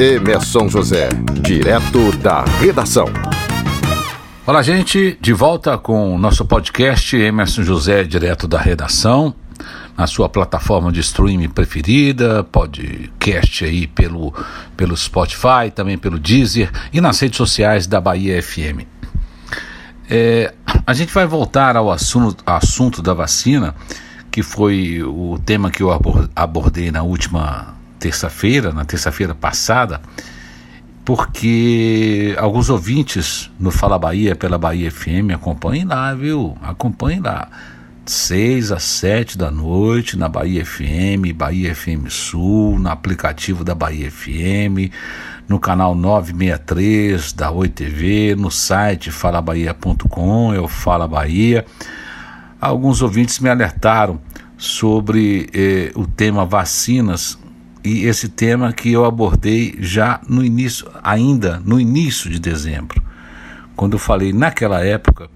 Emerson José, direto da redação. Olá, gente, de volta com o nosso podcast Emerson José, direto da redação, na sua plataforma de streaming preferida, podcast aí pelo, pelo Spotify, também pelo Deezer e nas redes sociais da Bahia FM. É, a gente vai voltar ao assunto, assunto da vacina, que foi o tema que eu abordei na última terça-feira, na terça-feira passada, porque alguns ouvintes no Fala Bahia, pela Bahia FM, acompanhem lá, viu? Acompanhem lá. 6 às 7 da noite na Bahia FM, Bahia FM Sul, no aplicativo da Bahia FM, no canal 963 da Oi TV, no site falabahia.com, eu Fala Bahia. Alguns ouvintes me alertaram sobre eh, o tema vacinas e esse tema que eu abordei já no início, ainda no início de dezembro, quando eu falei naquela época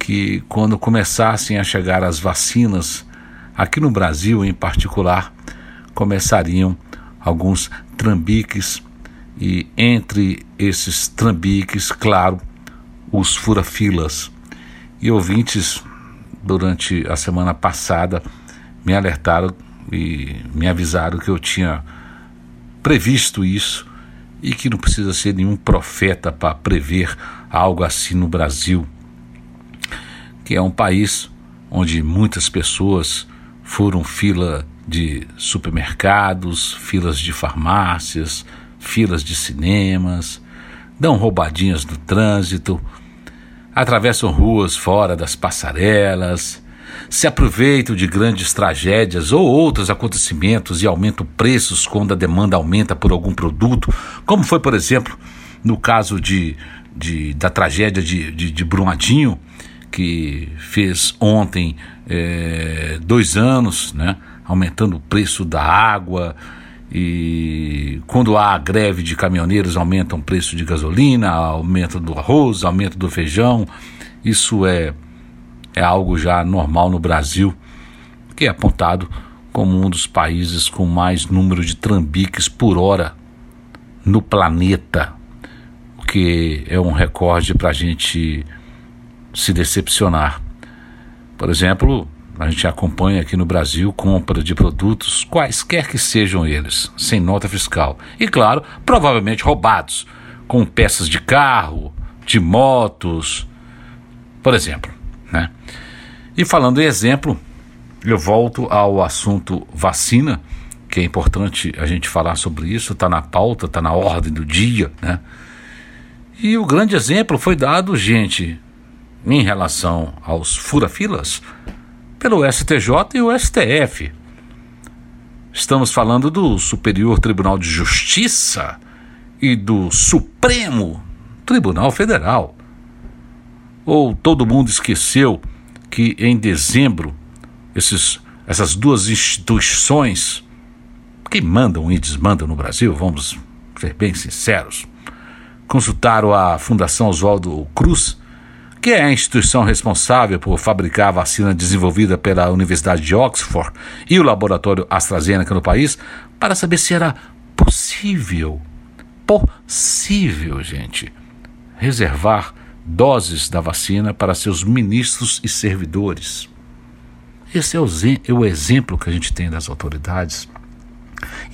que quando começassem a chegar as vacinas aqui no Brasil em particular, começariam alguns trambiques e entre esses trambiques, claro, os furafilas. E ouvintes durante a semana passada me alertaram e me avisaram que eu tinha previsto isso e que não precisa ser nenhum profeta para prever algo assim no Brasil, que é um país onde muitas pessoas foram fila de supermercados, filas de farmácias, filas de cinemas, dão roubadinhas no trânsito, atravessam ruas fora das passarelas, se aproveitam de grandes tragédias ou outros acontecimentos e aumentam preços quando a demanda aumenta por algum produto, como foi, por exemplo, no caso de, de da tragédia de, de, de Brumadinho, que fez ontem é, dois anos, né, aumentando o preço da água. E quando há greve de caminhoneiros, aumenta o preço de gasolina, aumento do arroz, aumento do feijão. Isso é é algo já normal no Brasil, que é apontado como um dos países com mais número de trambiques por hora no planeta, o que é um recorde para a gente se decepcionar. Por exemplo, a gente acompanha aqui no Brasil compra de produtos, quaisquer que sejam eles, sem nota fiscal. E claro, provavelmente roubados, com peças de carro, de motos, por exemplo. Né? E falando em exemplo, eu volto ao assunto vacina, que é importante a gente falar sobre isso, está na pauta, está na ordem do dia, né? E o grande exemplo foi dado, gente, em relação aos furafilas, pelo STJ e o STF. Estamos falando do Superior Tribunal de Justiça e do Supremo Tribunal Federal. Ou todo mundo esqueceu que em dezembro esses, essas duas instituições que mandam e desmandam no Brasil, vamos ser bem sinceros, consultaram a Fundação Oswaldo Cruz, que é a instituição responsável por fabricar a vacina desenvolvida pela Universidade de Oxford e o laboratório AstraZeneca no país, para saber se era possível, possível, gente, reservar doses da vacina para seus ministros e servidores. Esse é o, é o exemplo que a gente tem das autoridades.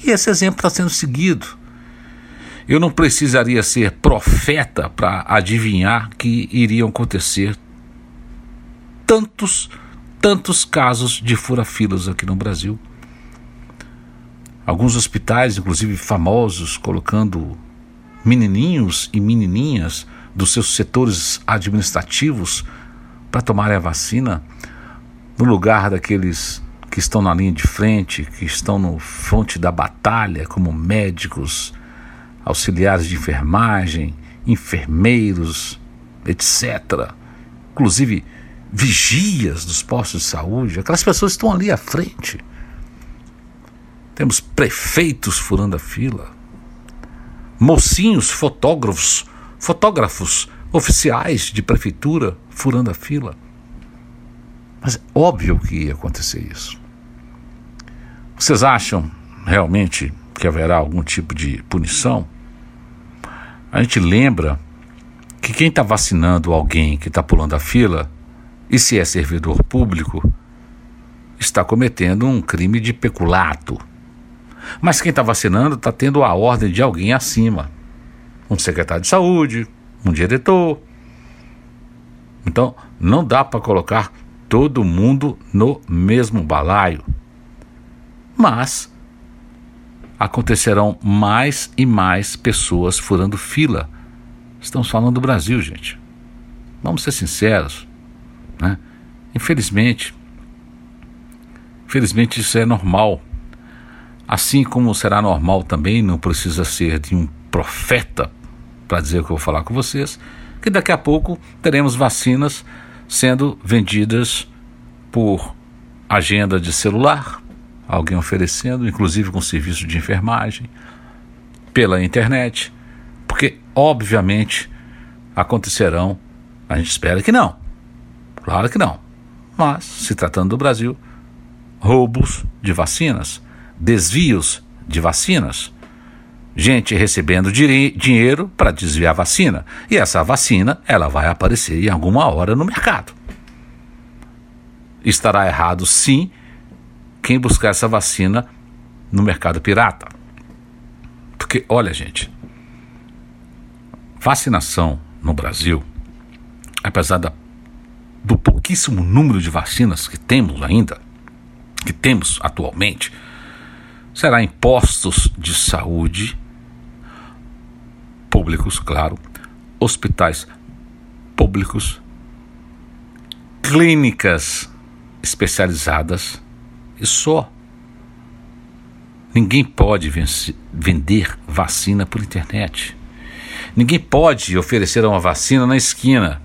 E esse exemplo está sendo seguido. Eu não precisaria ser profeta para adivinhar que iriam acontecer tantos, tantos casos de fura-filas aqui no Brasil. Alguns hospitais, inclusive famosos, colocando menininhos e menininhas dos seus setores administrativos para tomarem a vacina, no lugar daqueles que estão na linha de frente, que estão no fronte da batalha, como médicos, auxiliares de enfermagem, enfermeiros, etc. Inclusive vigias dos postos de saúde, aquelas pessoas estão ali à frente. Temos prefeitos furando a fila, mocinhos fotógrafos fotógrafos oficiais de prefeitura furando a fila. Mas é óbvio que ia acontecer isso. Vocês acham realmente que haverá algum tipo de punição? a gente lembra que quem está vacinando alguém que está pulando a fila, e se é servidor público, está cometendo um crime de peculato. Mas quem está vacinando está tendo a ordem de alguém acima um secretário de saúde, um diretor. Então, não dá para colocar todo mundo no mesmo balaio. Mas acontecerão mais e mais pessoas furando fila. Estamos falando do Brasil, gente. Vamos ser sinceros. Né? Infelizmente, infelizmente isso é normal. Assim como será normal também, não precisa ser de um profeta para dizer o que eu vou falar com vocês, que daqui a pouco teremos vacinas sendo vendidas por agenda de celular, alguém oferecendo, inclusive com serviço de enfermagem, pela internet, porque obviamente acontecerão, a gente espera que não, claro que não, mas se tratando do Brasil, roubos de vacinas, desvios de vacinas, gente recebendo dinheiro para desviar a vacina. E essa vacina, ela vai aparecer em alguma hora no mercado. Estará errado, sim, quem buscar essa vacina no mercado pirata. Porque, olha, gente, vacinação no Brasil, apesar da, do pouquíssimo número de vacinas que temos ainda, que temos atualmente, será impostos de saúde públicos, claro, hospitais públicos, clínicas especializadas e só. Ninguém pode vender vacina por internet. Ninguém pode oferecer uma vacina na esquina,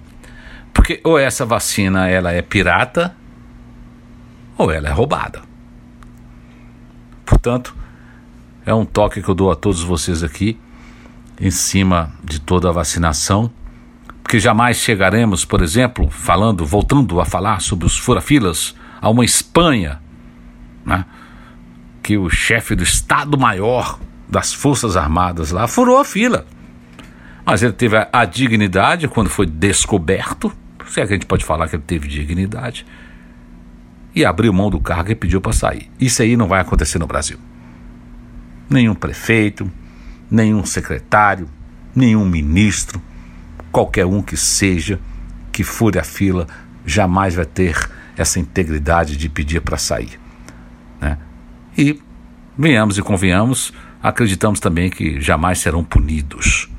porque ou essa vacina ela é pirata ou ela é roubada. Portanto, é um toque que eu dou a todos vocês aqui em cima de toda a vacinação, porque jamais chegaremos, por exemplo, falando, voltando a falar sobre os furafilas, a uma Espanha, né, que o chefe do Estado-Maior das Forças Armadas lá furou a fila. Mas ele teve a, a dignidade quando foi descoberto, se é que a gente pode falar que ele teve dignidade, e abriu mão do cargo e pediu para sair. Isso aí não vai acontecer no Brasil. Nenhum prefeito, nenhum secretário, nenhum ministro, qualquer um que seja, que fure a fila, jamais vai ter essa integridade de pedir para sair. Né? E, venhamos e convenhamos, acreditamos também que jamais serão punidos,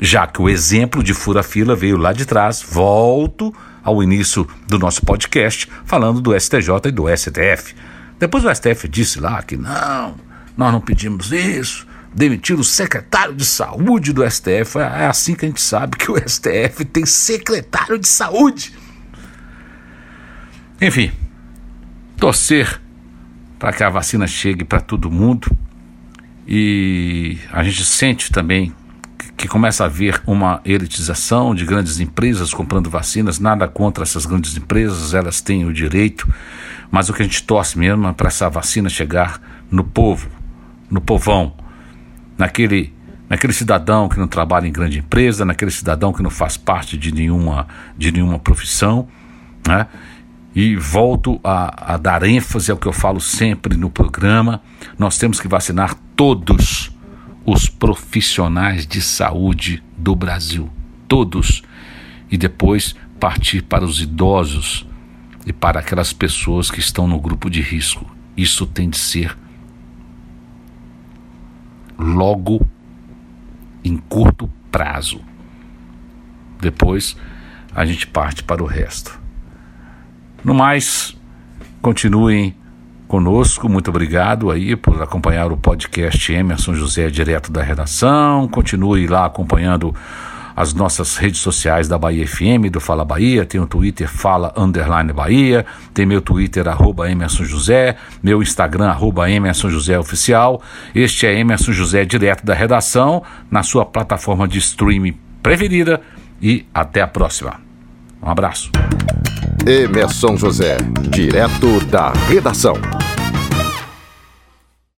já que o exemplo de fura-fila veio lá de trás. Volto ao início do nosso podcast, falando do STJ e do STF. Depois o STF disse lá que não, nós não pedimos isso, demitir o secretário de saúde do STF. É assim que a gente sabe que o STF tem secretário de saúde. Enfim, torcer para que a vacina chegue para todo mundo e a gente sente também que começa a haver uma elitização de grandes empresas comprando vacinas, nada contra essas grandes empresas, elas têm o direito, mas o que a gente torce mesmo é para essa vacina chegar no povo, no povão, naquele, naquele cidadão que não trabalha em grande empresa, naquele cidadão que não faz parte de nenhuma, de nenhuma profissão, né? E volto a, a dar ênfase ao que eu falo sempre no programa: nós temos que vacinar todos os profissionais de saúde do Brasil, todos, e depois partir para os idosos e para aquelas pessoas que estão no grupo de risco. Isso tem de ser logo em curto prazo. Depois a gente parte para o resto. No mais, continuem conosco. Muito obrigado aí por acompanhar o podcast Emerson José direto da redação. Continue lá acompanhando as nossas redes sociais da Bahia FM, do Fala Bahia, tem o Twitter Fala Underline Bahia, tem meu Twitter arroba Emerson José, meu Instagram arroba Emerson José Oficial. Este é Emerson José direto da redação, na sua plataforma de streaming preferida e até a próxima. Um abraço. Emerson José, direto da redação.